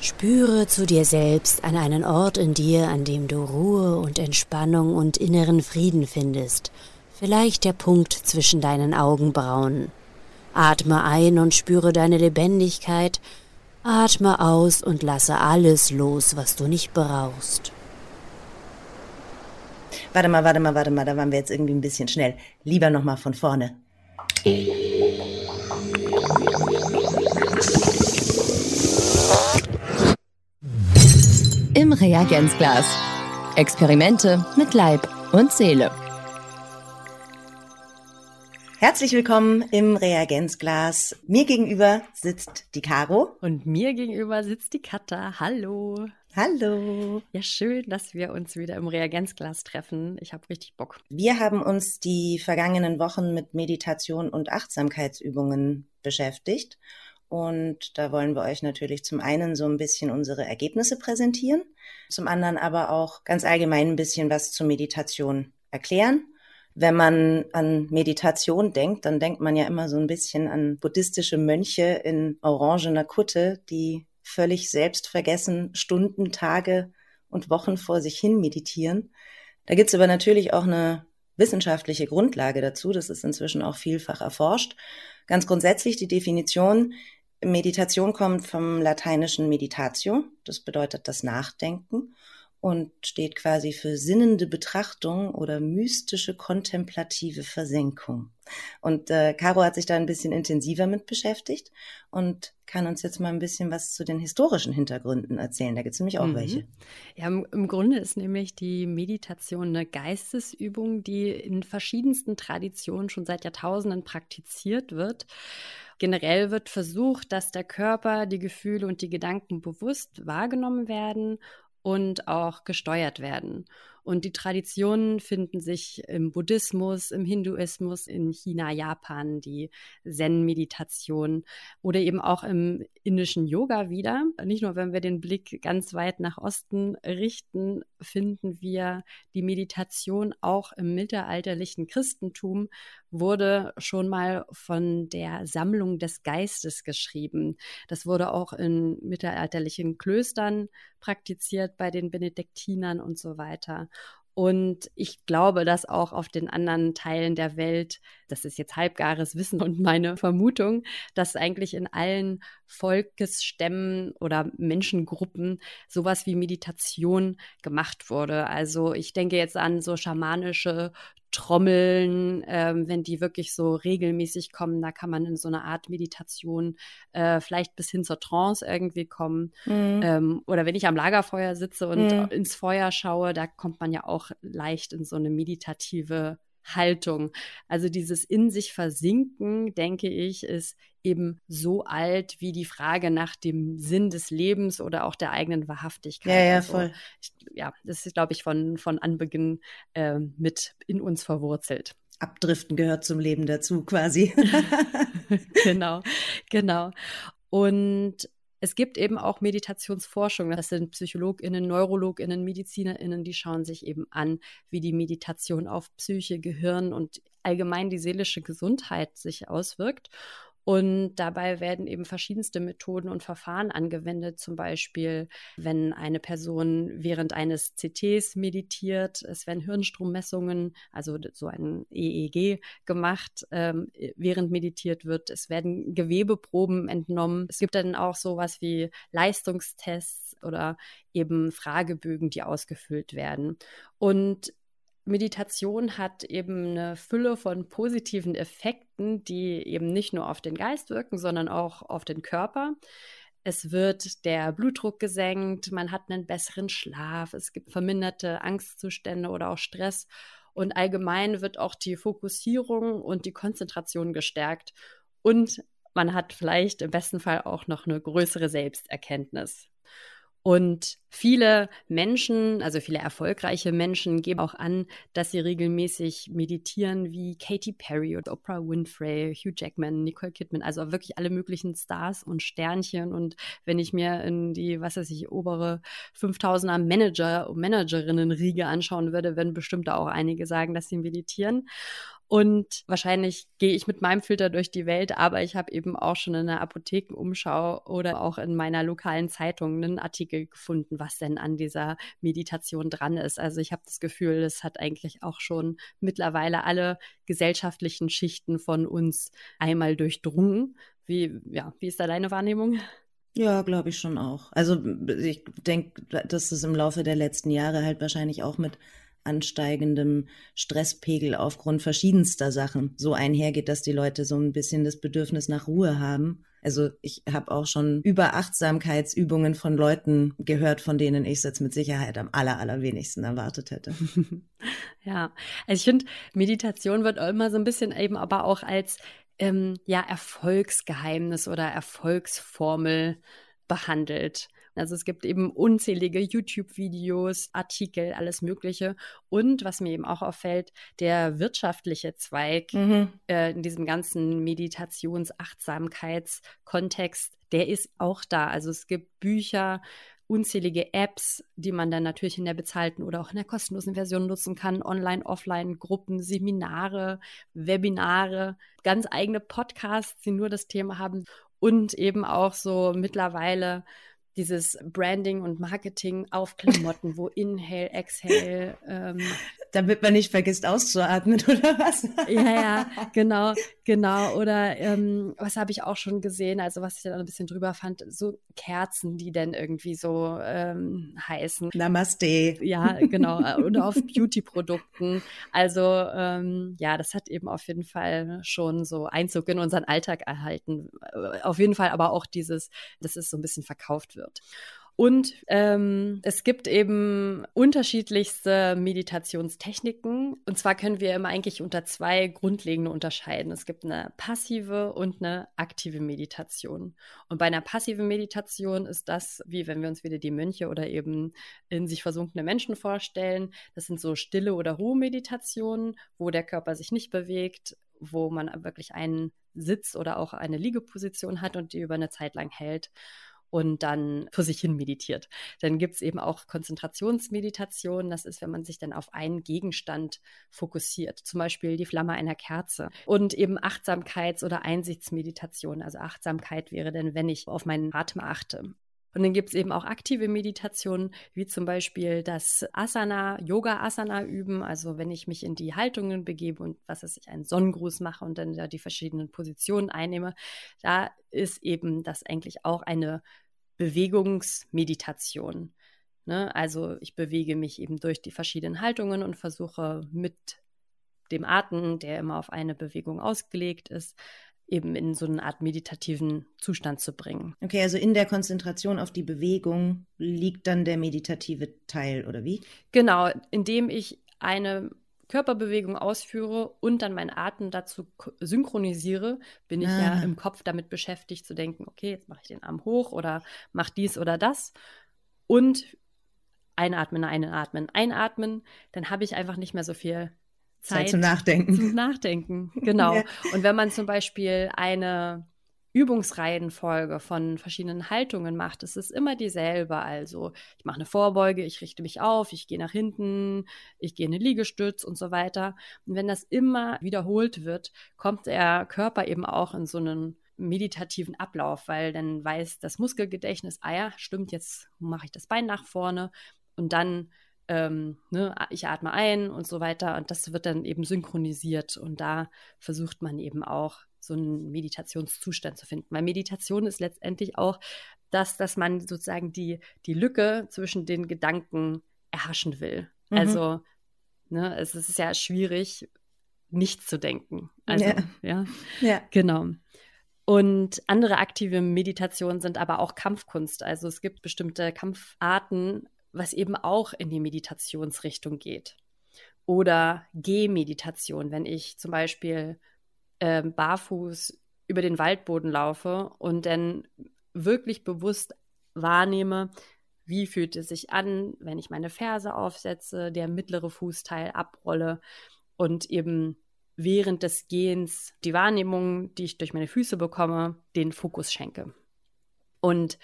Spüre zu dir selbst an einen Ort in dir, an dem du Ruhe und Entspannung und inneren Frieden findest. Vielleicht der Punkt zwischen deinen Augenbrauen. Atme ein und spüre deine Lebendigkeit. Atme aus und lasse alles los, was du nicht brauchst. Warte mal, warte mal, warte mal, da waren wir jetzt irgendwie ein bisschen schnell. Lieber nochmal von vorne. Reagenzglas. Experimente mit Leib und Seele. Herzlich willkommen im Reagenzglas. Mir gegenüber sitzt die Caro. Und mir gegenüber sitzt die Katha. Hallo. Hallo. Ja, schön, dass wir uns wieder im Reagenzglas treffen. Ich habe richtig Bock. Wir haben uns die vergangenen Wochen mit Meditation und Achtsamkeitsübungen beschäftigt und da wollen wir euch natürlich zum einen so ein bisschen unsere Ergebnisse präsentieren, zum anderen aber auch ganz allgemein ein bisschen was zur Meditation erklären. Wenn man an Meditation denkt, dann denkt man ja immer so ein bisschen an buddhistische Mönche in orangener Kutte, die völlig selbstvergessen Stunden, Tage und Wochen vor sich hin meditieren. Da gibt's aber natürlich auch eine wissenschaftliche Grundlage dazu. Das ist inzwischen auch vielfach erforscht. Ganz grundsätzlich die Definition, Meditation kommt vom lateinischen Meditatio, das bedeutet das Nachdenken und steht quasi für sinnende Betrachtung oder mystische kontemplative Versenkung. Und äh, Caro hat sich da ein bisschen intensiver mit beschäftigt und kann uns jetzt mal ein bisschen was zu den historischen Hintergründen erzählen. Da gibt es nämlich auch mhm. welche. Ja, im, im Grunde ist nämlich die Meditation eine Geistesübung, die in verschiedensten Traditionen schon seit Jahrtausenden praktiziert wird. Generell wird versucht, dass der Körper, die Gefühle und die Gedanken bewusst wahrgenommen werden und auch gesteuert werden. Und die Traditionen finden sich im Buddhismus, im Hinduismus, in China, Japan, die Zen-Meditation oder eben auch im indischen Yoga wieder. Nicht nur, wenn wir den Blick ganz weit nach Osten richten, finden wir die Meditation auch im mittelalterlichen Christentum, wurde schon mal von der Sammlung des Geistes geschrieben. Das wurde auch in mittelalterlichen Klöstern praktiziert bei den Benediktinern und so weiter. Und ich glaube, dass auch auf den anderen Teilen der Welt, das ist jetzt halbgares Wissen und meine Vermutung, dass eigentlich in allen Volkesstämmen oder Menschengruppen sowas wie Meditation gemacht wurde. Also ich denke jetzt an so schamanische Trommeln, ähm, wenn die wirklich so regelmäßig kommen, da kann man in so eine Art Meditation äh, vielleicht bis hin zur Trance irgendwie kommen. Mhm. Ähm, oder wenn ich am Lagerfeuer sitze und mhm. ins Feuer schaue, da kommt man ja auch leicht in so eine meditative Haltung. Also dieses in sich versinken, denke ich, ist eben so alt wie die Frage nach dem Sinn des Lebens oder auch der eigenen Wahrhaftigkeit. Ja, ja, also, voll. Ich, ja, das ist, glaube ich, von, von Anbeginn äh, mit in uns verwurzelt. Abdriften gehört zum Leben dazu, quasi. genau, genau. Und es gibt eben auch Meditationsforschung. Das sind PsychologInnen, NeurologInnen, MedizinerInnen, die schauen sich eben an, wie die Meditation auf Psyche, Gehirn und allgemein die seelische Gesundheit sich auswirkt. Und dabei werden eben verschiedenste Methoden und Verfahren angewendet. Zum Beispiel, wenn eine Person während eines CTs meditiert, es werden Hirnstrommessungen, also so ein EEG gemacht, ähm, während meditiert wird. Es werden Gewebeproben entnommen. Es gibt dann auch sowas wie Leistungstests oder eben Fragebögen, die ausgefüllt werden. Und Meditation hat eben eine Fülle von positiven Effekten, die eben nicht nur auf den Geist wirken, sondern auch auf den Körper. Es wird der Blutdruck gesenkt, man hat einen besseren Schlaf, es gibt verminderte Angstzustände oder auch Stress und allgemein wird auch die Fokussierung und die Konzentration gestärkt und man hat vielleicht im besten Fall auch noch eine größere Selbsterkenntnis. Und viele Menschen, also viele erfolgreiche Menschen, geben auch an, dass sie regelmäßig meditieren, wie Katy Perry und Oprah Winfrey, Hugh Jackman, Nicole Kidman, also wirklich alle möglichen Stars und Sternchen. Und wenn ich mir in die, was weiß ich, obere 5000er Manager und Managerinnen-Riege anschauen würde, würden bestimmt auch einige sagen, dass sie meditieren. Und wahrscheinlich gehe ich mit meinem Filter durch die Welt, aber ich habe eben auch schon in der Apothekenumschau oder auch in meiner lokalen Zeitung einen Artikel gefunden, was denn an dieser Meditation dran ist. Also ich habe das Gefühl, es hat eigentlich auch schon mittlerweile alle gesellschaftlichen Schichten von uns einmal durchdrungen. Wie, ja, wie ist da deine Wahrnehmung? Ja, glaube ich schon auch. Also ich denke, dass es im Laufe der letzten Jahre halt wahrscheinlich auch mit ansteigendem Stresspegel aufgrund verschiedenster Sachen so einhergeht, dass die Leute so ein bisschen das Bedürfnis nach Ruhe haben. Also ich habe auch schon über Achtsamkeitsübungen von Leuten gehört, von denen ich es jetzt mit Sicherheit am aller, allerwenigsten erwartet hätte. ja, also ich finde, Meditation wird immer so ein bisschen eben aber auch als ähm, ja Erfolgsgeheimnis oder Erfolgsformel behandelt. Also es gibt eben unzählige YouTube-Videos, Artikel, alles Mögliche. Und was mir eben auch auffällt, der wirtschaftliche Zweig mhm. äh, in diesem ganzen Meditations-Achtsamkeitskontext, der ist auch da. Also es gibt Bücher, unzählige Apps, die man dann natürlich in der bezahlten oder auch in der kostenlosen Version nutzen kann. Online, offline, Gruppen, Seminare, Webinare, ganz eigene Podcasts, die nur das Thema haben und eben auch so mittlerweile dieses Branding und Marketing auf Klamotten, wo Inhale, Exhale. Ähm, Damit man nicht vergisst auszuatmen oder was? ja, ja, genau, genau. Oder ähm, was habe ich auch schon gesehen, also was ich dann ein bisschen drüber fand, so Kerzen, die dann irgendwie so ähm, heißen. Namaste. Ja, genau. und auf Beauty-Produkten. Also ähm, ja, das hat eben auf jeden Fall schon so Einzug in unseren Alltag erhalten. Auf jeden Fall aber auch dieses, dass es so ein bisschen verkauft wird wird. Und ähm, es gibt eben unterschiedlichste Meditationstechniken. Und zwar können wir immer eigentlich unter zwei grundlegende unterscheiden. Es gibt eine passive und eine aktive Meditation. Und bei einer passiven Meditation ist das, wie wenn wir uns wieder die Mönche oder eben in sich versunkene Menschen vorstellen. Das sind so stille oder Ruhemeditationen, wo der Körper sich nicht bewegt, wo man wirklich einen Sitz oder auch eine Liegeposition hat und die über eine Zeit lang hält und dann vor sich hin meditiert. Dann gibt es eben auch Konzentrationsmeditation. Das ist, wenn man sich dann auf einen Gegenstand fokussiert, zum Beispiel die Flamme einer Kerze. Und eben Achtsamkeits- oder Einsichtsmeditation. Also Achtsamkeit wäre denn, wenn ich auf meinen Atem achte. Und dann gibt es eben auch aktive Meditationen, wie zum Beispiel das Asana, Yoga-Asana üben. Also wenn ich mich in die Haltungen begebe und was weiß ich, einen Sonnengruß mache und dann da die verschiedenen Positionen einnehme, da ist eben das eigentlich auch eine Bewegungsmeditation. Ne? Also ich bewege mich eben durch die verschiedenen Haltungen und versuche mit dem Atem, der immer auf eine Bewegung ausgelegt ist, eben in so eine Art meditativen Zustand zu bringen. Okay, also in der Konzentration auf die Bewegung liegt dann der meditative Teil, oder wie? Genau, indem ich eine Körperbewegung ausführe und dann meinen Atem dazu synchronisiere, bin ich ah. ja im Kopf damit beschäftigt zu denken, okay, jetzt mache ich den Arm hoch oder mache dies oder das. Und einatmen, einatmen, einatmen, dann habe ich einfach nicht mehr so viel Zeit, Zeit zum Nachdenken. Zum Nachdenken, genau. ja. Und wenn man zum Beispiel eine Übungsreihenfolge von verschiedenen Haltungen macht, es ist immer dieselbe. Also ich mache eine Vorbeuge, ich richte mich auf, ich gehe nach hinten, ich gehe in eine Liegestütz und so weiter. Und wenn das immer wiederholt wird, kommt der Körper eben auch in so einen meditativen Ablauf, weil dann weiß das Muskelgedächtnis, ah ja, stimmt, jetzt mache ich das Bein nach vorne und dann ähm, ne, ich atme ein und so weiter. Und das wird dann eben synchronisiert. Und da versucht man eben auch so einen Meditationszustand zu finden. Weil Meditation ist letztendlich auch das, dass man sozusagen die, die Lücke zwischen den Gedanken erhaschen will. Mhm. Also, ne, es ist ja schwierig, nichts zu denken. Also, ja. ja. ja. Genau. Und andere aktive Meditationen sind aber auch Kampfkunst. Also es gibt bestimmte Kampfarten, was eben auch in die Meditationsrichtung geht. Oder Gehmeditation, wenn ich zum Beispiel äh, barfuß über den Waldboden laufe und dann wirklich bewusst wahrnehme, wie fühlt es sich an, wenn ich meine Ferse aufsetze, der mittlere Fußteil abrolle und eben während des Gehens die Wahrnehmung, die ich durch meine Füße bekomme, den Fokus schenke. Und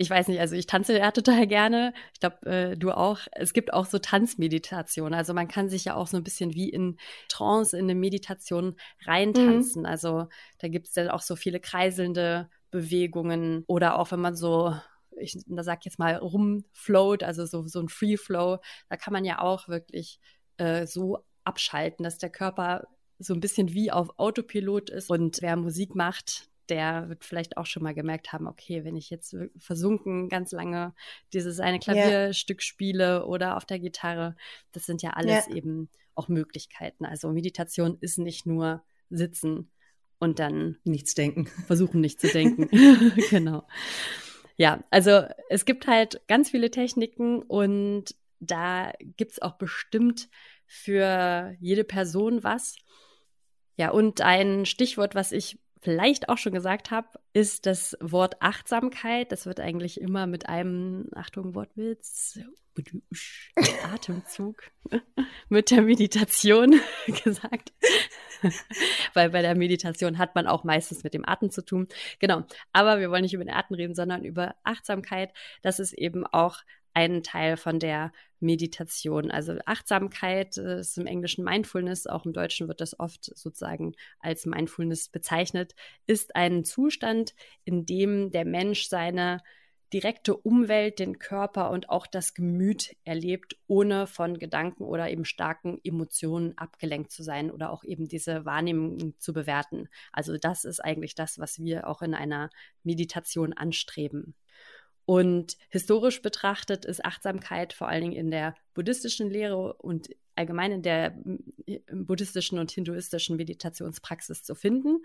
ich weiß nicht, also ich tanze ja total gerne. Ich glaube, äh, du auch. Es gibt auch so Tanzmeditationen. Also man kann sich ja auch so ein bisschen wie in Trance, in eine Meditation reintanzen. Mhm. Also da gibt es dann auch so viele kreiselnde Bewegungen oder auch wenn man so ich da sag jetzt mal rumfloat, also so, so ein Free Flow, da kann man ja auch wirklich äh, so abschalten, dass der Körper so ein bisschen wie auf Autopilot ist. Und wer Musik macht, der wird vielleicht auch schon mal gemerkt haben, okay, wenn ich jetzt versunken ganz lange dieses eine Klavierstück yeah. spiele oder auf der Gitarre, das sind ja alles yeah. eben auch Möglichkeiten. Also Meditation ist nicht nur sitzen und dann nichts denken. Versuchen nicht zu denken. genau. Ja, also es gibt halt ganz viele Techniken und da gibt es auch bestimmt für jede Person was. Ja, und ein Stichwort, was ich vielleicht auch schon gesagt habe, ist das Wort Achtsamkeit. Das wird eigentlich immer mit einem, Achtung, Wortwitz, Atemzug mit der Meditation gesagt. Weil bei der Meditation hat man auch meistens mit dem Atem zu tun. Genau. Aber wir wollen nicht über den Atem reden, sondern über Achtsamkeit. Das ist eben auch ein Teil von der Meditation. Also Achtsamkeit äh, ist im Englischen Mindfulness, auch im Deutschen wird das oft sozusagen als Mindfulness bezeichnet, ist ein Zustand, in dem der Mensch seine direkte Umwelt, den Körper und auch das Gemüt erlebt, ohne von Gedanken oder eben starken Emotionen abgelenkt zu sein oder auch eben diese Wahrnehmung zu bewerten. Also das ist eigentlich das, was wir auch in einer Meditation anstreben. Und historisch betrachtet ist Achtsamkeit vor allen Dingen in der buddhistischen Lehre und allgemein in der buddhistischen und hinduistischen Meditationspraxis zu finden.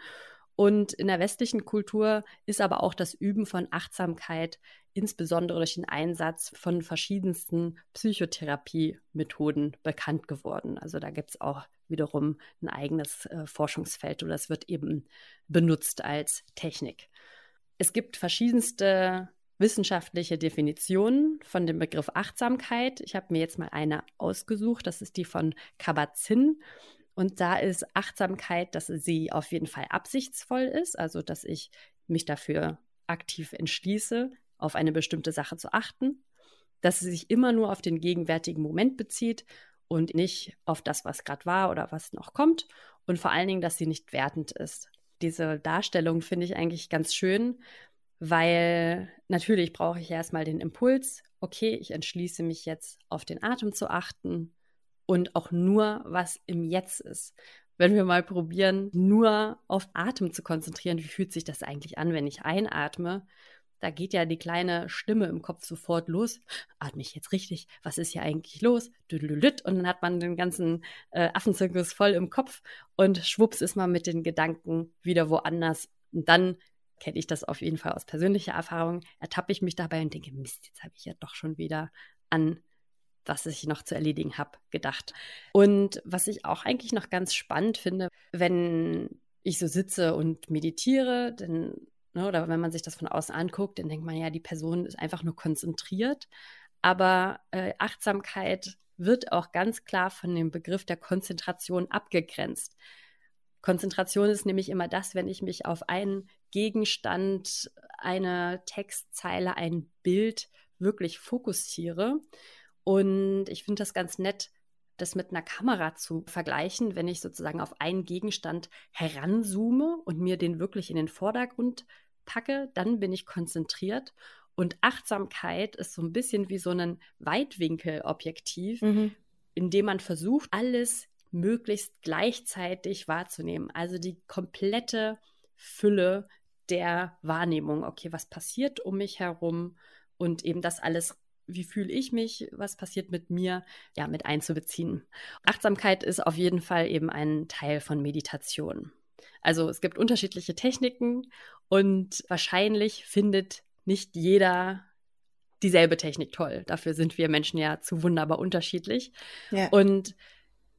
Und in der westlichen Kultur ist aber auch das Üben von Achtsamkeit, insbesondere durch den Einsatz von verschiedensten Psychotherapiemethoden bekannt geworden. Also da gibt es auch wiederum ein eigenes äh, Forschungsfeld oder es wird eben benutzt als Technik. Es gibt verschiedenste wissenschaftliche Definitionen von dem Begriff Achtsamkeit. Ich habe mir jetzt mal eine ausgesucht, das ist die von Kabat-Zinn. Und da ist Achtsamkeit, dass sie auf jeden Fall absichtsvoll ist, also dass ich mich dafür aktiv entschließe, auf eine bestimmte Sache zu achten, dass sie sich immer nur auf den gegenwärtigen Moment bezieht und nicht auf das, was gerade war oder was noch kommt und vor allen Dingen, dass sie nicht wertend ist. Diese Darstellung finde ich eigentlich ganz schön, weil natürlich brauche ich erstmal den Impuls, okay, ich entschließe mich jetzt auf den Atem zu achten und auch nur, was im Jetzt ist. Wenn wir mal probieren, nur auf Atem zu konzentrieren, wie fühlt sich das eigentlich an, wenn ich einatme? Da geht ja die kleine Stimme im Kopf sofort los. Atme ich jetzt richtig? Was ist hier eigentlich los? Und dann hat man den ganzen äh, Affenzirkus voll im Kopf und schwupps ist man mit den Gedanken wieder woanders. Und dann kenne ich das auf jeden Fall aus persönlicher Erfahrung, ertappe ich mich dabei und denke, Mist, jetzt habe ich ja doch schon wieder an was ich noch zu erledigen habe, gedacht. Und was ich auch eigentlich noch ganz spannend finde, wenn ich so sitze und meditiere, dann, ne, oder wenn man sich das von außen anguckt, dann denkt man ja, die Person ist einfach nur konzentriert. Aber äh, Achtsamkeit wird auch ganz klar von dem Begriff der Konzentration abgegrenzt. Konzentration ist nämlich immer das, wenn ich mich auf einen Gegenstand, eine Textzeile, ein Bild wirklich fokussiere. Und ich finde das ganz nett, das mit einer Kamera zu vergleichen, wenn ich sozusagen auf einen Gegenstand heranzoome und mir den wirklich in den Vordergrund packe, dann bin ich konzentriert. Und Achtsamkeit ist so ein bisschen wie so ein Weitwinkelobjektiv, mhm. in dem man versucht, alles möglichst gleichzeitig wahrzunehmen. Also die komplette Fülle der Wahrnehmung. Okay, was passiert um mich herum? Und eben das alles, wie fühle ich mich, was passiert mit mir, ja, mit einzubeziehen. Achtsamkeit ist auf jeden Fall eben ein Teil von Meditation. Also es gibt unterschiedliche Techniken und wahrscheinlich findet nicht jeder dieselbe Technik toll. Dafür sind wir Menschen ja zu wunderbar unterschiedlich. Ja. Und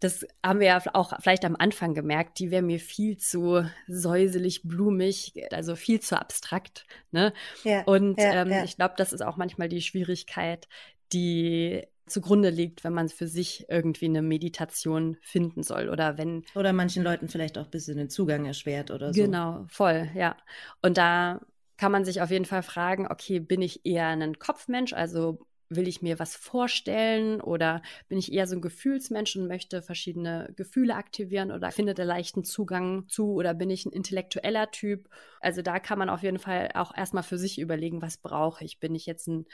das haben wir ja auch vielleicht am Anfang gemerkt, die wäre mir viel zu säuselig, blumig, also viel zu abstrakt. Ne? Ja, und ja, ähm, ja. ich glaube, das ist auch manchmal die Schwierigkeit, die zugrunde liegt, wenn man für sich irgendwie eine Meditation finden soll oder wenn. Oder manchen Leuten vielleicht auch ein bisschen den Zugang erschwert oder so. Genau, voll, ja. Und da kann man sich auf jeden Fall fragen, okay, bin ich eher ein Kopfmensch, also will ich mir was vorstellen oder bin ich eher so ein Gefühlsmensch und möchte verschiedene Gefühle aktivieren oder finde da leichten Zugang zu oder bin ich ein intellektueller Typ? Also da kann man auf jeden Fall auch erstmal für sich überlegen, was brauche ich? Bin ich jetzt ein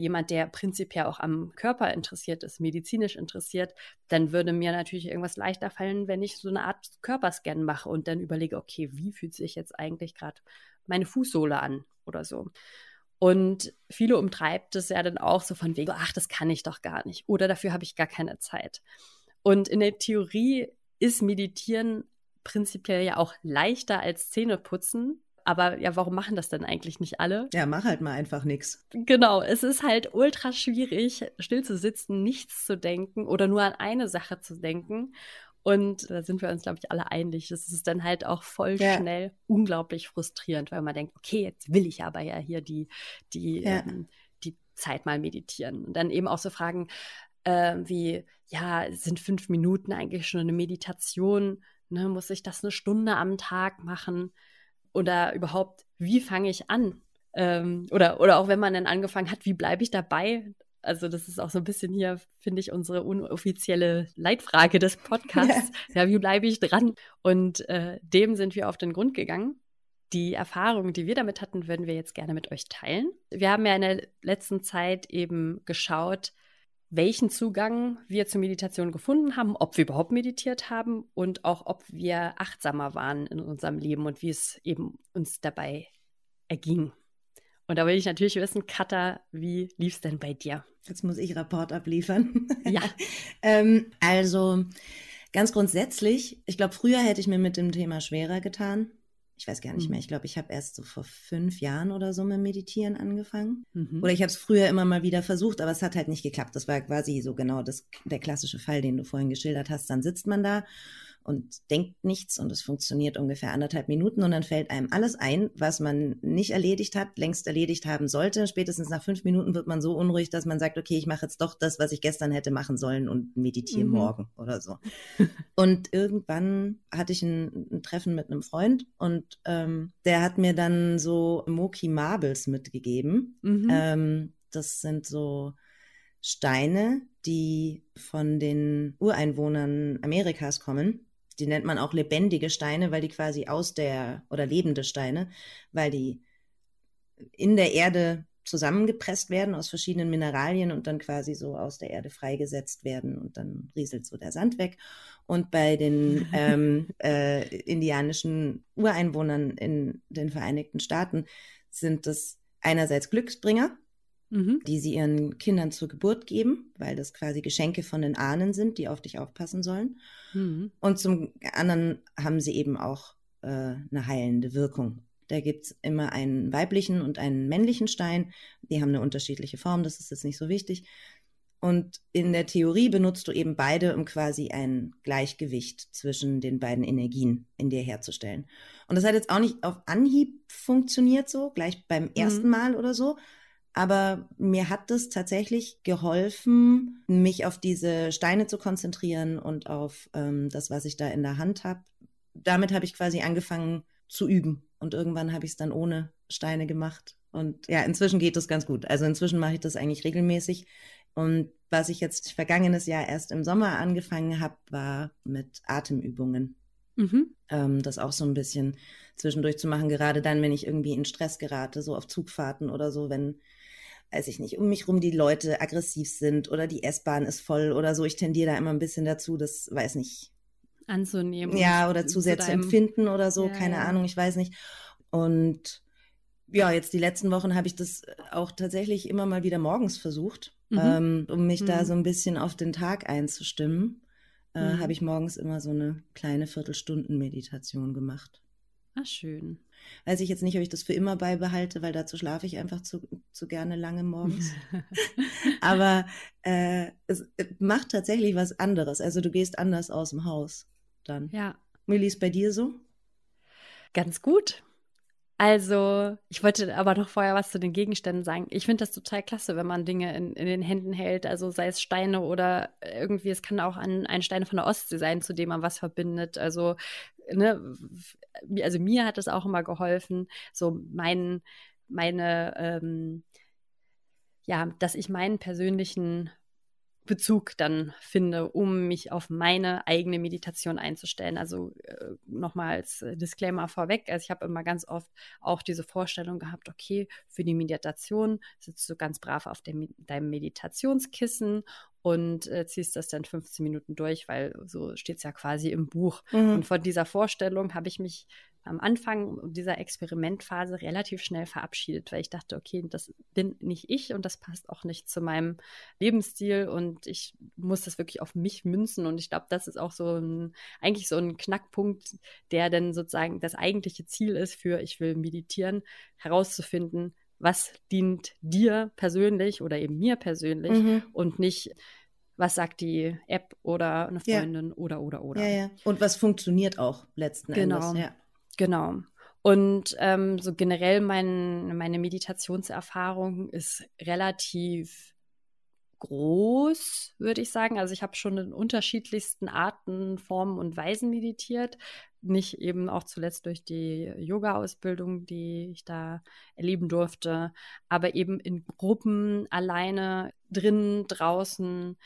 jemand, der prinzipiell auch am Körper interessiert ist, medizinisch interessiert, dann würde mir natürlich irgendwas leichter fallen, wenn ich so eine Art Körperscan mache und dann überlege, okay, wie fühlt sich jetzt eigentlich gerade meine Fußsohle an oder so. Und viele umtreibt es ja dann auch so von wegen, ach, das kann ich doch gar nicht oder dafür habe ich gar keine Zeit. Und in der Theorie ist Meditieren prinzipiell ja auch leichter als Zähneputzen. Aber ja, warum machen das denn eigentlich nicht alle? Ja, mach halt mal einfach nichts. Genau, es ist halt ultra schwierig, still zu sitzen, nichts zu denken oder nur an eine Sache zu denken. Und da sind wir uns, glaube ich, alle einig. Das ist dann halt auch voll ja. schnell unglaublich frustrierend, weil man denkt, okay, jetzt will ich aber ja hier die, die, ja. ähm, die Zeit mal meditieren. Und dann eben auch so Fragen äh, wie, ja, sind fünf Minuten eigentlich schon eine Meditation? Ne, muss ich das eine Stunde am Tag machen? Oder überhaupt, wie fange ich an? Ähm, oder, oder auch wenn man dann angefangen hat, wie bleibe ich dabei? Also das ist auch so ein bisschen hier, finde ich, unsere unoffizielle Leitfrage des Podcasts. Ja, wie bleibe ich dran? Und äh, dem sind wir auf den Grund gegangen. Die Erfahrungen, die wir damit hatten, würden wir jetzt gerne mit euch teilen. Wir haben ja in der letzten Zeit eben geschaut, welchen Zugang wir zur Meditation gefunden haben, ob wir überhaupt meditiert haben und auch ob wir achtsamer waren in unserem Leben und wie es eben uns dabei erging. Und da will ich natürlich wissen, Katha, wie lief es denn bei dir? Jetzt muss ich Rapport abliefern. Ja. ähm, also ganz grundsätzlich, ich glaube, früher hätte ich mir mit dem Thema schwerer getan. Ich weiß gar nicht mhm. mehr. Ich glaube, ich habe erst so vor fünf Jahren oder so mit Meditieren angefangen. Mhm. Oder ich habe es früher immer mal wieder versucht, aber es hat halt nicht geklappt. Das war quasi so genau das, der klassische Fall, den du vorhin geschildert hast. Dann sitzt man da und denkt nichts und es funktioniert ungefähr anderthalb Minuten und dann fällt einem alles ein, was man nicht erledigt hat, längst erledigt haben sollte. Spätestens nach fünf Minuten wird man so unruhig, dass man sagt, okay, ich mache jetzt doch das, was ich gestern hätte machen sollen und meditiere mhm. morgen oder so. und irgendwann hatte ich ein, ein, Treffen mit einem Freund und ähm, der hat mir dann so Moki Marbles mitgegeben. Mhm. Ähm, das sind so Steine, die von den Ureinwohnern Amerikas kommen die nennt man auch lebendige Steine, weil die quasi aus der, oder lebende Steine, weil die in der Erde zusammengepresst werden aus verschiedenen Mineralien und dann quasi so aus der Erde freigesetzt werden und dann rieselt so der Sand weg. Und bei den ähm, äh, indianischen Ureinwohnern in den Vereinigten Staaten sind das einerseits Glücksbringer, mhm. die sie ihren Kindern zur Geburt geben, weil das quasi Geschenke von den Ahnen sind, die auf dich aufpassen sollen. Mhm. Und zum anderen haben sie eben auch äh, eine heilende Wirkung. Da gibt es immer einen weiblichen und einen männlichen Stein. Die haben eine unterschiedliche Form, das ist jetzt nicht so wichtig. Und in der Theorie benutzt du eben beide, um quasi ein Gleichgewicht zwischen den beiden Energien in dir herzustellen. Und das hat jetzt auch nicht auf Anhieb funktioniert so, gleich beim ersten mhm. Mal oder so, aber mir hat es tatsächlich geholfen, mich auf diese Steine zu konzentrieren und auf ähm, das, was ich da in der Hand habe. Damit habe ich quasi angefangen zu üben. Und irgendwann habe ich es dann ohne Steine gemacht. Und ja, inzwischen geht es ganz gut. Also inzwischen mache ich das eigentlich regelmäßig. Und was ich jetzt vergangenes Jahr erst im Sommer angefangen habe, war mit Atemübungen. Mhm. Ähm, das auch so ein bisschen zwischendurch zu machen, gerade dann, wenn ich irgendwie in Stress gerate, so auf Zugfahrten oder so, wenn weiß ich nicht, um mich rum die Leute aggressiv sind oder die S-Bahn ist voll oder so. Ich tendiere da immer ein bisschen dazu, das weiß nicht. Anzunehmen. Ja, oder zu sehr zu, empfinden oder so, ja, keine ja. Ahnung, ich weiß nicht. Und ja, jetzt die letzten Wochen habe ich das auch tatsächlich immer mal wieder morgens versucht, mhm. ähm, um mich mhm. da so ein bisschen auf den Tag einzustimmen. Äh, mhm. Habe ich morgens immer so eine kleine Viertelstunden-Meditation gemacht. Ah, schön. Weiß ich jetzt nicht, ob ich das für immer beibehalte, weil dazu schlafe ich einfach zu, zu gerne lange morgens. Aber äh, es macht tatsächlich was anderes. Also du gehst anders aus dem Haus dann. Ja. Millie, ist bei dir so? Ganz gut. Also, ich wollte aber noch vorher was zu den Gegenständen sagen. Ich finde das total klasse, wenn man Dinge in, in, den Händen hält, also sei es Steine oder irgendwie, es kann auch ein, ein Stein von der Ostsee sein, zu dem man was verbindet. Also, ne, also mir hat es auch immer geholfen, so mein, meine, ähm, ja, dass ich meinen persönlichen Bezug dann finde, um mich auf meine eigene Meditation einzustellen. Also äh, nochmal als Disclaimer vorweg, also ich habe immer ganz oft auch diese Vorstellung gehabt, okay, für die Meditation sitzt du ganz brav auf dem, deinem Meditationskissen und äh, ziehst das dann 15 Minuten durch, weil so steht es ja quasi im Buch. Mhm. Und von dieser Vorstellung habe ich mich am Anfang dieser Experimentphase relativ schnell verabschiedet, weil ich dachte, okay, das bin nicht ich und das passt auch nicht zu meinem Lebensstil und ich muss das wirklich auf mich münzen und ich glaube, das ist auch so ein, eigentlich so ein Knackpunkt, der dann sozusagen das eigentliche Ziel ist für ich will meditieren, herauszufinden, was dient dir persönlich oder eben mir persönlich mhm. und nicht was sagt die App oder eine Freundin ja. oder oder oder. Ja, ja. Und was funktioniert auch letzten genau. Endes. Ja. Genau. Und ähm, so generell mein, meine Meditationserfahrung ist relativ groß, würde ich sagen. Also ich habe schon in unterschiedlichsten Arten, Formen und Weisen meditiert. Nicht eben auch zuletzt durch die Yoga-Ausbildung, die ich da erleben durfte, aber eben in Gruppen, alleine, drinnen, draußen.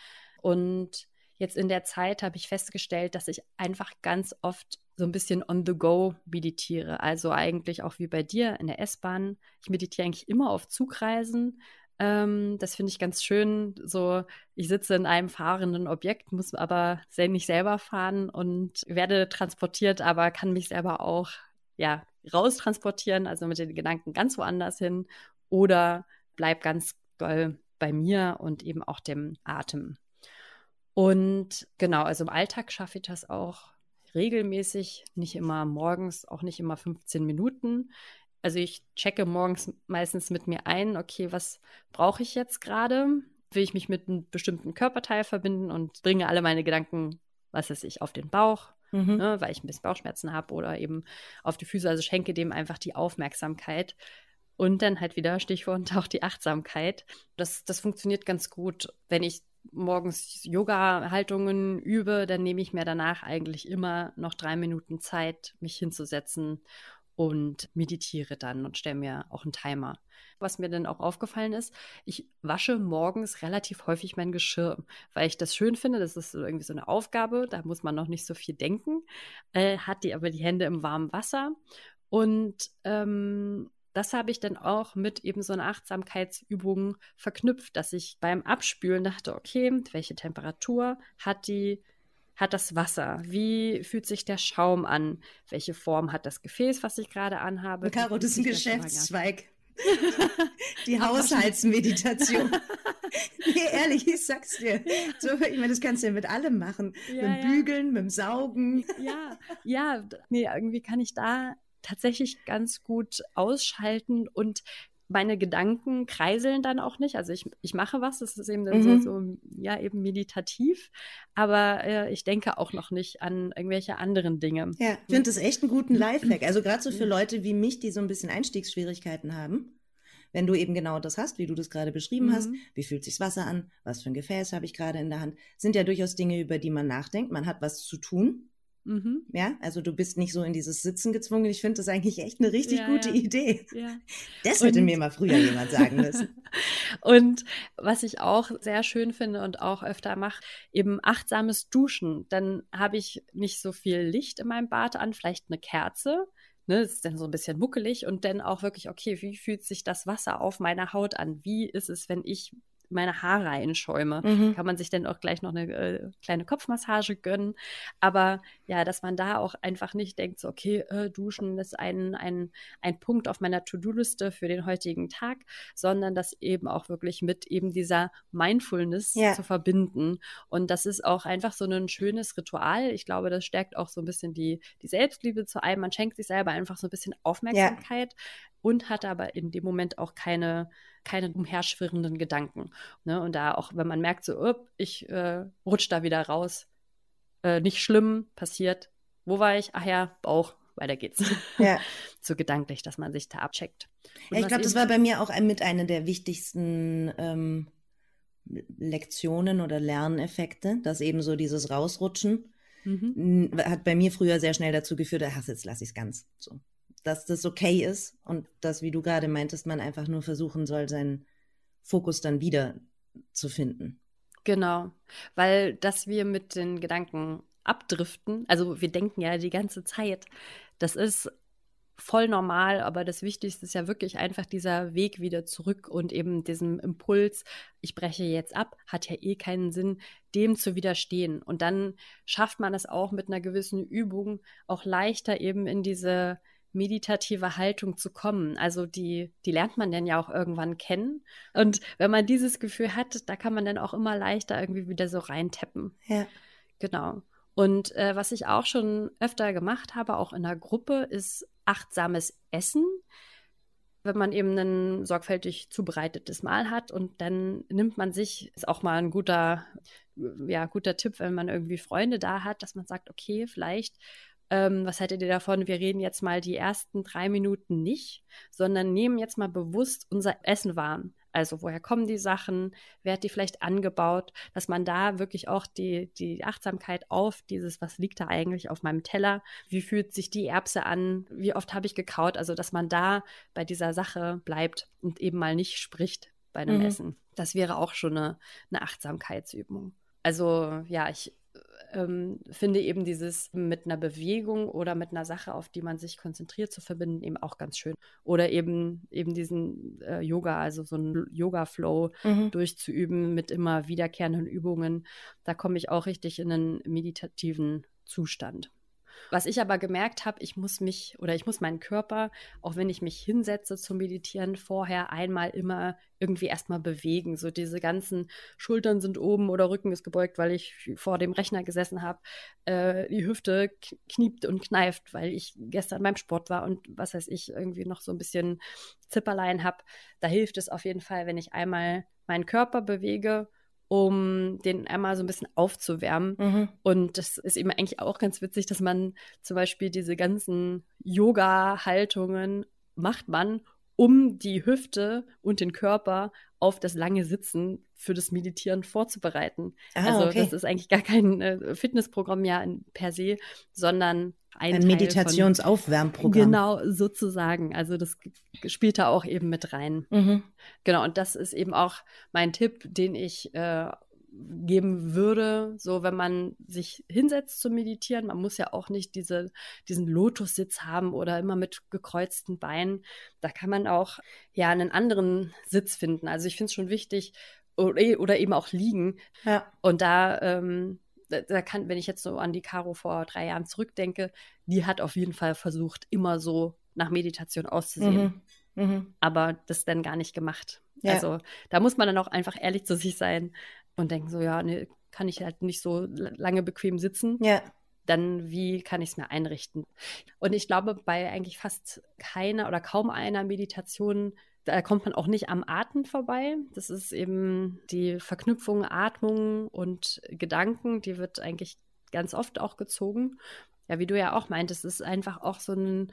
Und jetzt in der Zeit habe ich festgestellt, dass ich einfach ganz oft so ein bisschen on the go meditiere. Also eigentlich auch wie bei dir in der S-Bahn. Ich meditiere eigentlich immer auf Zugreisen. Ähm, das finde ich ganz schön. So, ich sitze in einem fahrenden Objekt, muss aber nicht selber fahren und werde transportiert, aber kann mich selber auch ja raustransportieren, also mit den Gedanken ganz woanders hin oder bleib ganz doll bei mir und eben auch dem Atem. Und genau, also im Alltag schaffe ich das auch regelmäßig, nicht immer morgens, auch nicht immer 15 Minuten. Also ich checke morgens meistens mit mir ein, okay, was brauche ich jetzt gerade? Will ich mich mit einem bestimmten Körperteil verbinden und bringe alle meine Gedanken, was weiß ich, auf den Bauch, mhm. ne, weil ich ein bisschen Bauchschmerzen habe oder eben auf die Füße. Also schenke dem einfach die Aufmerksamkeit. Und dann halt wieder Stichwort auch die Achtsamkeit. Das, das funktioniert ganz gut, wenn ich morgens Yoga-Haltungen übe, dann nehme ich mir danach eigentlich immer noch drei Minuten Zeit, mich hinzusetzen und meditiere dann und stelle mir auch einen Timer. Was mir dann auch aufgefallen ist, ich wasche morgens relativ häufig mein Geschirr, weil ich das schön finde. Das ist irgendwie so eine Aufgabe, da muss man noch nicht so viel denken, äh, hat die aber die Hände im warmen Wasser. Und ähm, das habe ich dann auch mit eben so einer Achtsamkeitsübung verknüpft, dass ich beim Abspülen dachte, okay, welche Temperatur hat die hat das Wasser? Wie fühlt sich der Schaum an? Welche Form hat das Gefäß, was ich gerade anhabe? Caro, das ist ein Geschäftszweig. Die Haushaltsmeditation. nee, ehrlich, ich sag's dir. So, ich meine, das kannst du ja mit allem machen. Ja, mit dem ja. Bügeln, mit dem Saugen. Ja, ja, nee, irgendwie kann ich da tatsächlich ganz gut ausschalten und meine Gedanken kreiseln dann auch nicht. Also ich, ich mache was, das ist eben dann mhm. so, so, ja, eben meditativ, aber äh, ich denke auch noch nicht an irgendwelche anderen Dinge. Ja, ich finde das echt einen guten Lifehack. Also gerade so für Leute wie mich, die so ein bisschen Einstiegsschwierigkeiten haben. Wenn du eben genau das hast, wie du das gerade beschrieben mhm. hast, wie fühlt sich das Wasser an, was für ein Gefäß habe ich gerade in der Hand, sind ja durchaus Dinge, über die man nachdenkt. Man hat was zu tun. Mhm. Ja, also du bist nicht so in dieses Sitzen gezwungen. Ich finde das eigentlich echt eine richtig ja, gute ja. Idee. Ja. Das hätte mir mal früher jemand sagen müssen. und was ich auch sehr schön finde und auch öfter mache, eben achtsames Duschen. Dann habe ich nicht so viel Licht in meinem Bad an, vielleicht eine Kerze. Ne, das ist dann so ein bisschen muckelig und dann auch wirklich, okay, wie fühlt sich das Wasser auf meiner Haut an? Wie ist es, wenn ich meine Haare einschäume. Mhm. Kann man sich dann auch gleich noch eine äh, kleine Kopfmassage gönnen. Aber ja, dass man da auch einfach nicht denkt, so, okay, äh, duschen ist ein, ein, ein Punkt auf meiner To-Do-Liste für den heutigen Tag, sondern das eben auch wirklich mit eben dieser Mindfulness ja. zu verbinden. Und das ist auch einfach so ein schönes Ritual. Ich glaube, das stärkt auch so ein bisschen die, die Selbstliebe zu einem. Man schenkt sich selber einfach so ein bisschen Aufmerksamkeit. Ja und hatte aber in dem Moment auch keine, keine umherschwirrenden Gedanken. Ne? Und da auch, wenn man merkt, so, upp, ich äh, rutsch da wieder raus, äh, nicht schlimm, passiert. Wo war ich? Ach ja, Bauch. weiter geht's. Ja. so gedanklich, dass man sich da abcheckt. ja, ich glaube, das war bei mir auch mit einer der wichtigsten ähm, Lektionen oder Lerneffekte, dass eben so dieses Rausrutschen mhm. hat bei mir früher sehr schnell dazu geführt, ach, jetzt lasse ich es ganz. So. Dass das okay ist und dass, wie du gerade meintest, man einfach nur versuchen soll, seinen Fokus dann wieder zu finden. Genau, weil dass wir mit den Gedanken abdriften, also wir denken ja die ganze Zeit, das ist voll normal, aber das Wichtigste ist ja wirklich einfach dieser Weg wieder zurück und eben diesem Impuls, ich breche jetzt ab, hat ja eh keinen Sinn, dem zu widerstehen. Und dann schafft man es auch mit einer gewissen Übung auch leichter eben in diese meditative Haltung zu kommen. Also die, die lernt man dann ja auch irgendwann kennen. Und wenn man dieses Gefühl hat, da kann man dann auch immer leichter irgendwie wieder so reintappen. Ja. Genau. Und äh, was ich auch schon öfter gemacht habe, auch in der Gruppe, ist achtsames Essen. Wenn man eben ein sorgfältig zubereitetes Mahl hat und dann nimmt man sich, ist auch mal ein guter, ja, guter Tipp, wenn man irgendwie Freunde da hat, dass man sagt, okay, vielleicht ähm, was haltet ihr davon? Wir reden jetzt mal die ersten drei Minuten nicht, sondern nehmen jetzt mal bewusst unser Essen wahr. Also woher kommen die Sachen? Wer hat die vielleicht angebaut? Dass man da wirklich auch die, die Achtsamkeit auf dieses, was liegt da eigentlich auf meinem Teller? Wie fühlt sich die Erbse an? Wie oft habe ich gekaut? Also dass man da bei dieser Sache bleibt und eben mal nicht spricht bei einem mhm. Essen. Das wäre auch schon eine, eine Achtsamkeitsübung. Also ja, ich ähm, finde eben dieses mit einer Bewegung oder mit einer Sache, auf die man sich konzentriert, zu verbinden, eben auch ganz schön. Oder eben eben diesen äh, Yoga, also so einen Yoga-Flow mhm. durchzuüben mit immer wiederkehrenden Übungen. Da komme ich auch richtig in einen meditativen Zustand. Was ich aber gemerkt habe, ich muss mich oder ich muss meinen Körper, auch wenn ich mich hinsetze zum Meditieren, vorher einmal immer irgendwie erstmal bewegen. So diese ganzen Schultern sind oben oder Rücken ist gebeugt, weil ich vor dem Rechner gesessen habe. Äh, die Hüfte kniept und kneift, weil ich gestern beim Sport war und was weiß ich, irgendwie noch so ein bisschen Zipperlein habe. Da hilft es auf jeden Fall, wenn ich einmal meinen Körper bewege um den einmal so ein bisschen aufzuwärmen. Mhm. Und das ist eben eigentlich auch ganz witzig, dass man zum Beispiel diese ganzen Yoga-Haltungen macht man, um die Hüfte und den Körper auf das lange Sitzen für das Meditieren vorzubereiten. Ah, also okay. das ist eigentlich gar kein äh, Fitnessprogramm ja per se, sondern ein, ein Meditationsaufwärmprogramm. Genau, sozusagen. Also das spielt da auch eben mit rein. Mhm. Genau, und das ist eben auch mein Tipp, den ich äh, geben würde, so wenn man sich hinsetzt zu meditieren. Man muss ja auch nicht diese, diesen Lotussitz haben oder immer mit gekreuzten Beinen. Da kann man auch ja einen anderen Sitz finden. Also ich finde es schon wichtig, oder, oder eben auch liegen. Ja. Und da ähm, da kann, wenn ich jetzt so an die Caro vor drei Jahren zurückdenke, die hat auf jeden Fall versucht, immer so nach Meditation auszusehen. Mhm. Mhm. Aber das dann gar nicht gemacht. Ja. Also da muss man dann auch einfach ehrlich zu sich sein und denken so, ja, nee, kann ich halt nicht so lange bequem sitzen. Ja. Dann wie kann ich es mir einrichten? Und ich glaube, bei eigentlich fast keiner oder kaum einer Meditation da kommt man auch nicht am Atem vorbei. Das ist eben die Verknüpfung Atmung und Gedanken, die wird eigentlich ganz oft auch gezogen. Ja, wie du ja auch meintest, ist einfach auch so ein,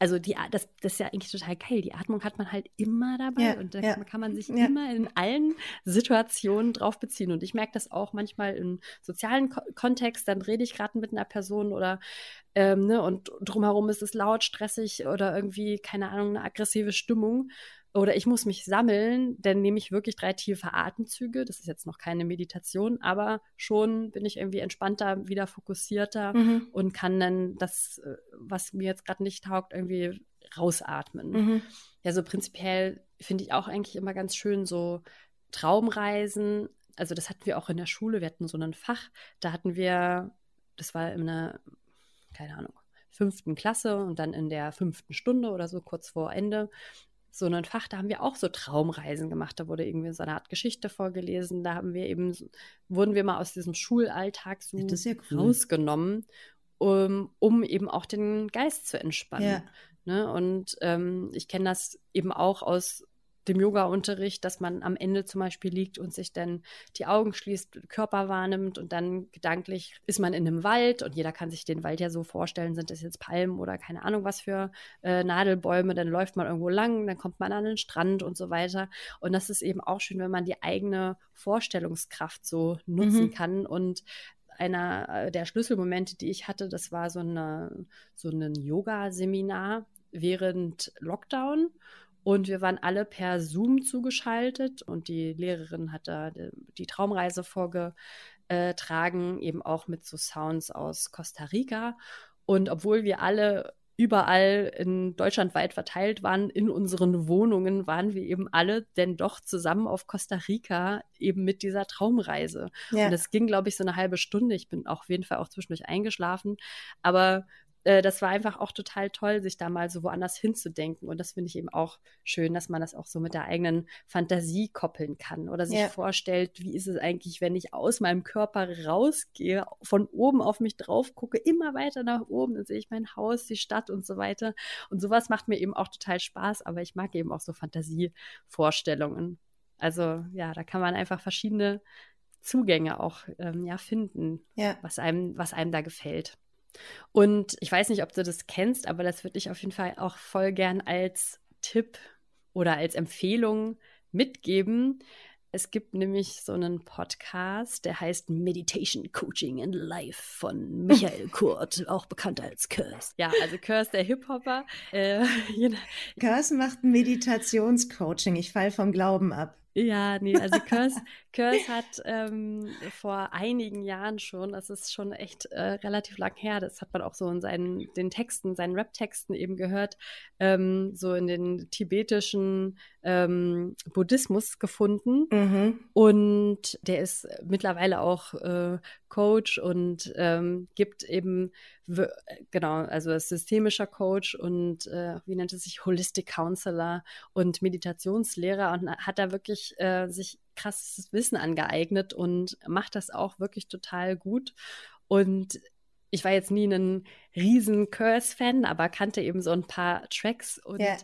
also die, das, das ist ja eigentlich total geil. Die Atmung hat man halt immer dabei ja, und da ja, kann man sich ja. immer in allen Situationen drauf beziehen. Und ich merke das auch manchmal im sozialen Ko Kontext, dann rede ich gerade mit einer Person oder ähm, ne, und drumherum ist es laut, stressig oder irgendwie, keine Ahnung, eine aggressive Stimmung. Oder ich muss mich sammeln, dann nehme ich wirklich drei tiefe Atemzüge. Das ist jetzt noch keine Meditation, aber schon bin ich irgendwie entspannter, wieder fokussierter mhm. und kann dann das, äh, was mir jetzt gerade nicht taugt, irgendwie rausatmen. Mhm. Ja, so prinzipiell finde ich auch eigentlich immer ganz schön so Traumreisen. Also das hatten wir auch in der Schule. Wir hatten so ein Fach, da hatten wir, das war in einer keine Ahnung, fünften Klasse und dann in der fünften Stunde oder so kurz vor Ende so ein Fach, da haben wir auch so Traumreisen gemacht. Da wurde irgendwie so eine Art Geschichte vorgelesen. Da haben wir eben, wurden wir mal aus diesem Schulalltag so ja cool. rausgenommen, um, um eben auch den Geist zu entspannen. Ja. Ne? Und ähm, ich kenne das eben auch aus dem Yoga-Unterricht, dass man am Ende zum Beispiel liegt und sich dann die Augen schließt, Körper wahrnimmt und dann gedanklich ist man in einem Wald und jeder kann sich den Wald ja so vorstellen, sind das jetzt Palmen oder keine Ahnung was für äh, Nadelbäume, dann läuft man irgendwo lang, dann kommt man an den Strand und so weiter. Und das ist eben auch schön, wenn man die eigene Vorstellungskraft so nutzen mhm. kann und einer äh, der Schlüsselmomente, die ich hatte, das war so, eine, so ein Yoga-Seminar während Lockdown. Und wir waren alle per Zoom zugeschaltet und die Lehrerin hat da die Traumreise vorgetragen, eben auch mit so Sounds aus Costa Rica. Und obwohl wir alle überall in Deutschland weit verteilt waren, in unseren Wohnungen waren wir eben alle denn doch zusammen auf Costa Rica eben mit dieser Traumreise. Ja. Und es ging, glaube ich, so eine halbe Stunde. Ich bin auch auf jeden Fall auch zwischendurch eingeschlafen. Aber äh, das war einfach auch total toll, sich da mal so woanders hinzudenken. Und das finde ich eben auch schön, dass man das auch so mit der eigenen Fantasie koppeln kann oder sich ja. vorstellt, wie ist es eigentlich, wenn ich aus meinem Körper rausgehe, von oben auf mich drauf gucke, immer weiter nach oben, dann sehe ich mein Haus, die Stadt und so weiter. Und sowas macht mir eben auch total Spaß, aber ich mag eben auch so Fantasievorstellungen. Also ja, da kann man einfach verschiedene Zugänge auch ähm, ja, finden, ja. Was, einem, was einem da gefällt. Und ich weiß nicht, ob du das kennst, aber das würde ich auf jeden Fall auch voll gern als Tipp oder als Empfehlung mitgeben. Es gibt nämlich so einen Podcast, der heißt Meditation Coaching in Life von Michael Kurt, auch bekannt als Curse. Ja, also Curse, der Hip-Hopper. Äh, Curse macht Meditationscoaching. Ich fall vom Glauben ab. Ja, nee, also Curse, Curse hat ähm, vor einigen Jahren schon, das ist schon echt äh, relativ lang her, das hat man auch so in seinen den Texten, seinen Rap-Texten eben gehört, ähm, so in den tibetischen ähm, Buddhismus gefunden. Mhm. Und der ist mittlerweile auch äh, Coach und ähm, gibt eben, genau, also systemischer Coach und äh, wie nennt es sich, Holistic Counselor und Meditationslehrer und hat da wirklich äh, sich krasses Wissen angeeignet und macht das auch wirklich total gut. Und ich war jetzt nie ein riesen Curse-Fan, aber kannte eben so ein paar Tracks und yeah.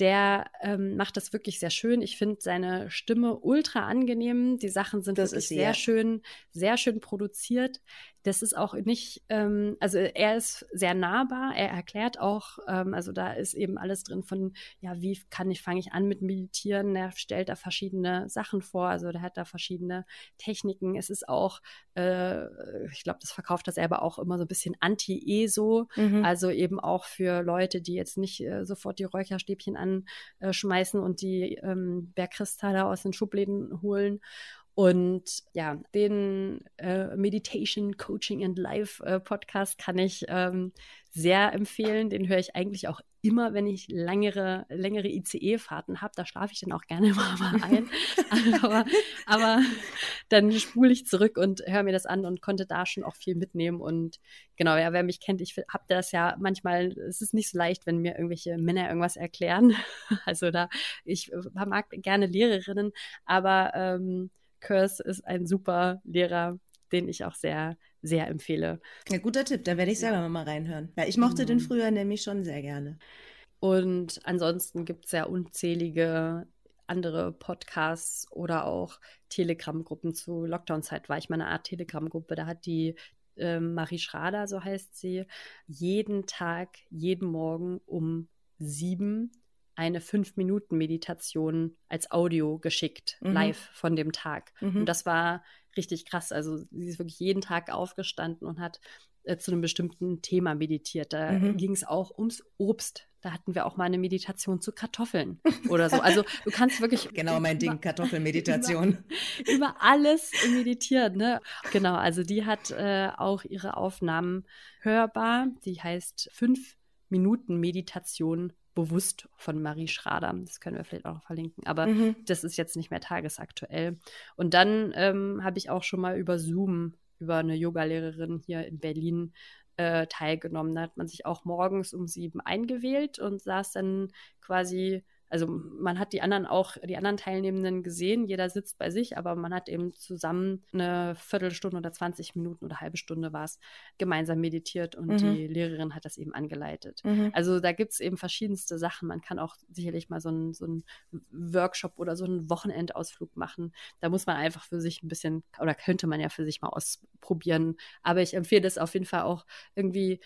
der ähm, macht das wirklich sehr schön. Ich finde seine Stimme ultra angenehm. Die Sachen sind das wirklich sehr ja. schön, sehr schön produziert. Das ist auch nicht, ähm, also er ist sehr nahbar. Er erklärt auch, ähm, also da ist eben alles drin von, ja, wie kann ich, fange ich an mit Meditieren? Er stellt da verschiedene Sachen vor. Also der hat da verschiedene Techniken. Es ist auch, äh, ich glaube, das verkauft das er aber auch immer so ein bisschen anti-ESO Mhm. Also eben auch für Leute, die jetzt nicht äh, sofort die Räucherstäbchen anschmeißen und die ähm, Bergkristalle aus den Schubläden holen. Und ja, den äh, Meditation, Coaching and Life äh, Podcast kann ich ähm, sehr empfehlen. Den höre ich eigentlich auch immer, wenn ich längere, längere ICE-Fahrten habe. Da schlafe ich dann auch gerne mal, ein. aber, aber dann spule ich zurück und höre mir das an und konnte da schon auch viel mitnehmen. Und genau, ja, wer mich kennt, ich habe das ja manchmal, es ist nicht so leicht, wenn mir irgendwelche Männer irgendwas erklären. Also da, ich äh, mag gerne Lehrerinnen, aber ähm, Curse ist ein super Lehrer, den ich auch sehr, sehr empfehle. Ja, guter Tipp, da werde ich selber mal reinhören. Ja, ich mochte mhm. den früher nämlich schon sehr gerne. Und ansonsten gibt es ja unzählige andere Podcasts oder auch Telegram-Gruppen zu Lockdown-Zeit war ich mal eine Art Telegram-Gruppe. Da hat die äh, Marie Schrader, so heißt sie, jeden Tag, jeden Morgen um sieben eine Fünf-Minuten-Meditation als Audio geschickt, mhm. live von dem Tag. Mhm. Und das war richtig krass. Also sie ist wirklich jeden Tag aufgestanden und hat äh, zu einem bestimmten Thema meditiert. Da mhm. ging es auch ums Obst. Da hatten wir auch mal eine Meditation zu Kartoffeln oder so. Also du kannst wirklich. Genau mein Ding, Kartoffelmeditation. Über, über, alles meditieren, ne? Genau, also die hat äh, auch ihre Aufnahmen hörbar. Die heißt fünf Minuten Meditation bewusst von Marie Schrader. Das können wir vielleicht auch noch verlinken. Aber mhm. das ist jetzt nicht mehr tagesaktuell. Und dann ähm, habe ich auch schon mal über Zoom, über eine Yogalehrerin hier in Berlin äh, teilgenommen. Da hat man sich auch morgens um sieben eingewählt und saß dann quasi also man hat die anderen auch, die anderen Teilnehmenden gesehen, jeder sitzt bei sich, aber man hat eben zusammen eine Viertelstunde oder 20 Minuten oder halbe Stunde war es, gemeinsam meditiert und mhm. die Lehrerin hat das eben angeleitet. Mhm. Also da gibt es eben verschiedenste Sachen. Man kann auch sicherlich mal so einen, so einen Workshop oder so einen Wochenendausflug machen. Da muss man einfach für sich ein bisschen, oder könnte man ja für sich mal ausprobieren. Aber ich empfehle das auf jeden Fall auch irgendwie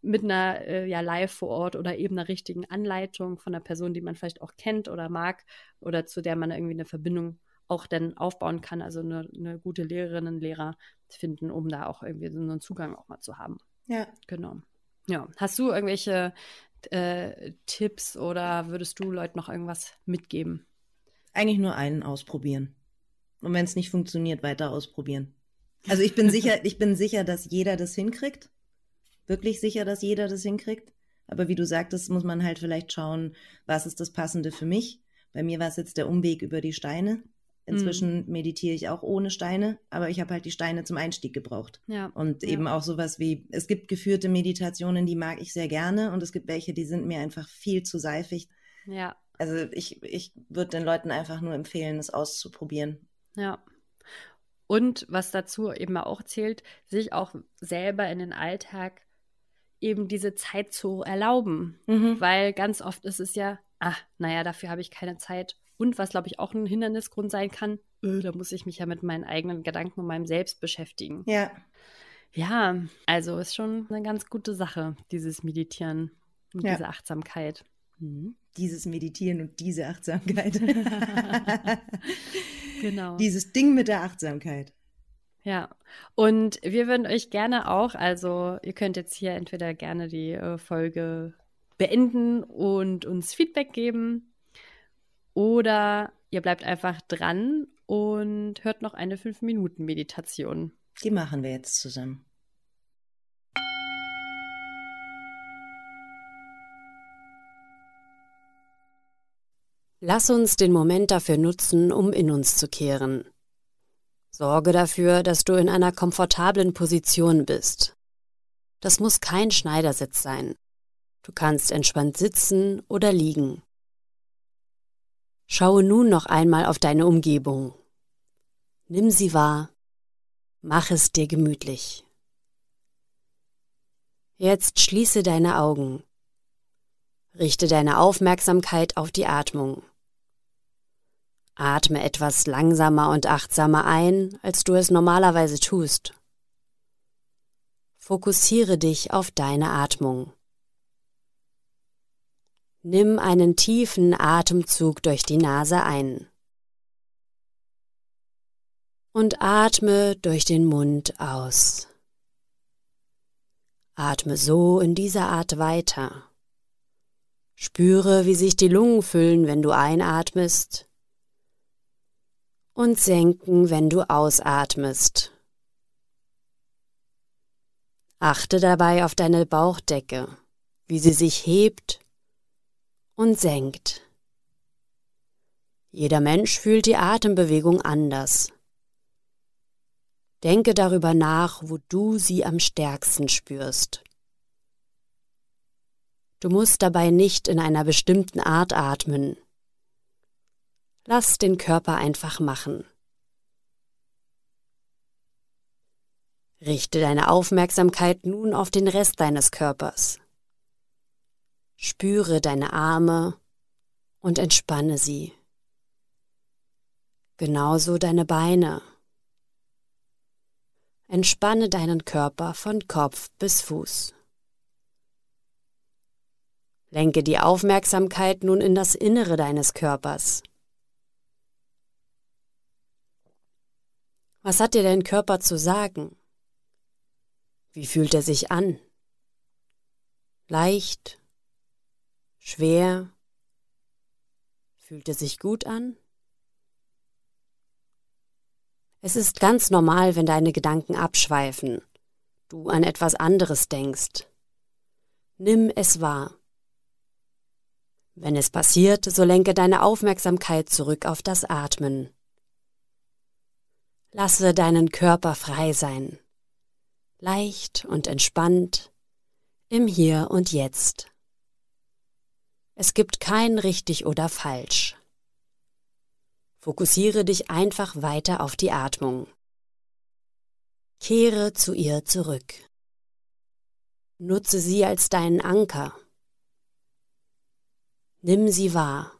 mit einer äh, ja live vor Ort oder eben einer richtigen Anleitung von einer Person, die man vielleicht auch kennt oder mag oder zu der man irgendwie eine Verbindung auch dann aufbauen kann, also eine, eine gute Lehrerin, einen Lehrer finden, um da auch irgendwie so einen Zugang auch mal zu haben. Ja. Genau. Ja. Hast du irgendwelche äh, Tipps oder würdest du Leuten noch irgendwas mitgeben? Eigentlich nur einen ausprobieren. Und wenn es nicht funktioniert, weiter ausprobieren. Also ich bin sicher, ich bin sicher, dass jeder das hinkriegt wirklich sicher, dass jeder das hinkriegt. Aber wie du sagtest, muss man halt vielleicht schauen, was ist das Passende für mich. Bei mir war es jetzt der Umweg über die Steine. Inzwischen mhm. meditiere ich auch ohne Steine, aber ich habe halt die Steine zum Einstieg gebraucht. Ja. Und eben ja. auch sowas wie, es gibt geführte Meditationen, die mag ich sehr gerne und es gibt welche, die sind mir einfach viel zu seifig. Ja. Also ich, ich würde den Leuten einfach nur empfehlen, es auszuprobieren. Ja. Und was dazu eben auch zählt, sich auch selber in den Alltag eben diese Zeit zu erlauben. Mhm. Weil ganz oft ist es ja, ach, naja, dafür habe ich keine Zeit. Und was, glaube ich, auch ein Hindernisgrund sein kann, öh, da muss ich mich ja mit meinen eigenen Gedanken und meinem Selbst beschäftigen. Ja. Ja, also ist schon eine ganz gute Sache, dieses Meditieren und ja. diese Achtsamkeit. Mhm. Dieses Meditieren und diese Achtsamkeit. genau. Dieses Ding mit der Achtsamkeit. Ja, und wir würden euch gerne auch, also ihr könnt jetzt hier entweder gerne die äh, Folge beenden und uns Feedback geben oder ihr bleibt einfach dran und hört noch eine 5-Minuten-Meditation. Die machen wir jetzt zusammen. Lass uns den Moment dafür nutzen, um in uns zu kehren. Sorge dafür, dass du in einer komfortablen Position bist. Das muss kein Schneidersitz sein. Du kannst entspannt sitzen oder liegen. Schaue nun noch einmal auf deine Umgebung. Nimm sie wahr. Mach es dir gemütlich. Jetzt schließe deine Augen. Richte deine Aufmerksamkeit auf die Atmung. Atme etwas langsamer und achtsamer ein, als du es normalerweise tust. Fokussiere dich auf deine Atmung. Nimm einen tiefen Atemzug durch die Nase ein. Und atme durch den Mund aus. Atme so in dieser Art weiter. Spüre, wie sich die Lungen füllen, wenn du einatmest und senken, wenn du ausatmest. Achte dabei auf deine Bauchdecke, wie sie sich hebt und senkt. Jeder Mensch fühlt die Atembewegung anders. Denke darüber nach, wo du sie am stärksten spürst. Du musst dabei nicht in einer bestimmten Art atmen. Lass den Körper einfach machen. Richte deine Aufmerksamkeit nun auf den Rest deines Körpers. Spüre deine Arme und entspanne sie. Genauso deine Beine. Entspanne deinen Körper von Kopf bis Fuß. Lenke die Aufmerksamkeit nun in das Innere deines Körpers. Was hat dir dein Körper zu sagen? Wie fühlt er sich an? Leicht? Schwer? Fühlt er sich gut an? Es ist ganz normal, wenn deine Gedanken abschweifen, du an etwas anderes denkst. Nimm es wahr. Wenn es passiert, so lenke deine Aufmerksamkeit zurück auf das Atmen. Lasse deinen Körper frei sein, leicht und entspannt im Hier und Jetzt. Es gibt kein richtig oder falsch. Fokussiere dich einfach weiter auf die Atmung. Kehre zu ihr zurück. Nutze sie als deinen Anker. Nimm sie wahr.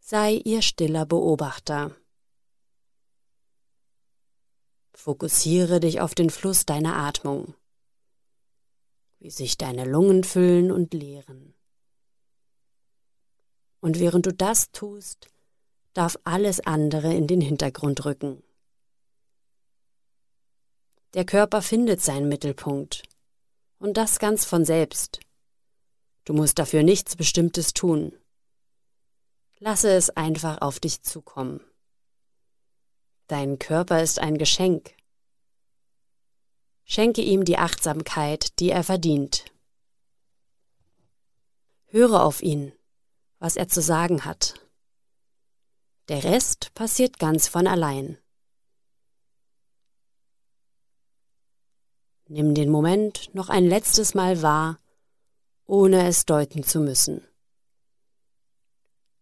Sei ihr stiller Beobachter. Fokussiere dich auf den Fluss deiner Atmung, wie sich deine Lungen füllen und leeren. Und während du das tust, darf alles andere in den Hintergrund rücken. Der Körper findet seinen Mittelpunkt. Und das ganz von selbst. Du musst dafür nichts Bestimmtes tun. Lasse es einfach auf dich zukommen. Dein Körper ist ein Geschenk. Schenke ihm die Achtsamkeit, die er verdient. Höre auf ihn, was er zu sagen hat. Der Rest passiert ganz von allein. Nimm den Moment noch ein letztes Mal wahr, ohne es deuten zu müssen.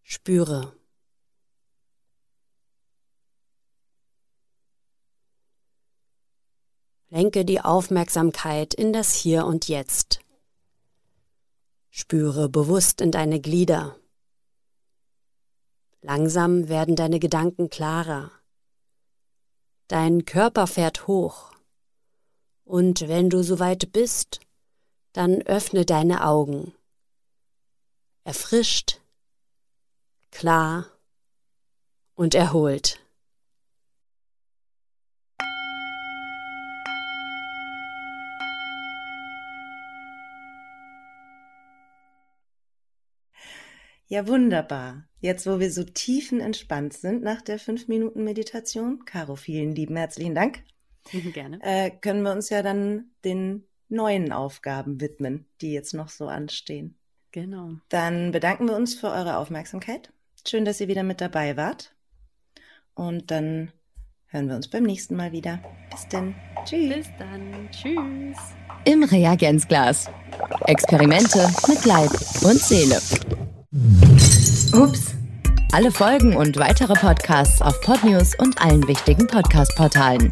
Spüre. Lenke die Aufmerksamkeit in das Hier und Jetzt. Spüre bewusst in deine Glieder. Langsam werden deine Gedanken klarer. Dein Körper fährt hoch. Und wenn du soweit bist, dann öffne deine Augen. Erfrischt, klar und erholt. Ja, wunderbar. Jetzt, wo wir so tiefenentspannt sind nach der 5-Minuten-Meditation, Caro, vielen lieben herzlichen Dank. Gerne. Äh, können wir uns ja dann den neuen Aufgaben widmen, die jetzt noch so anstehen. Genau. Dann bedanken wir uns für eure Aufmerksamkeit. Schön, dass ihr wieder mit dabei wart. Und dann hören wir uns beim nächsten Mal wieder. Bis dann. Tschüss. Bis dann. Tschüss. Im Reagenzglas. Experimente mit Leib und Seele. Ups. Alle Folgen und weitere Podcasts auf Podnews und allen wichtigen Podcast-Portalen.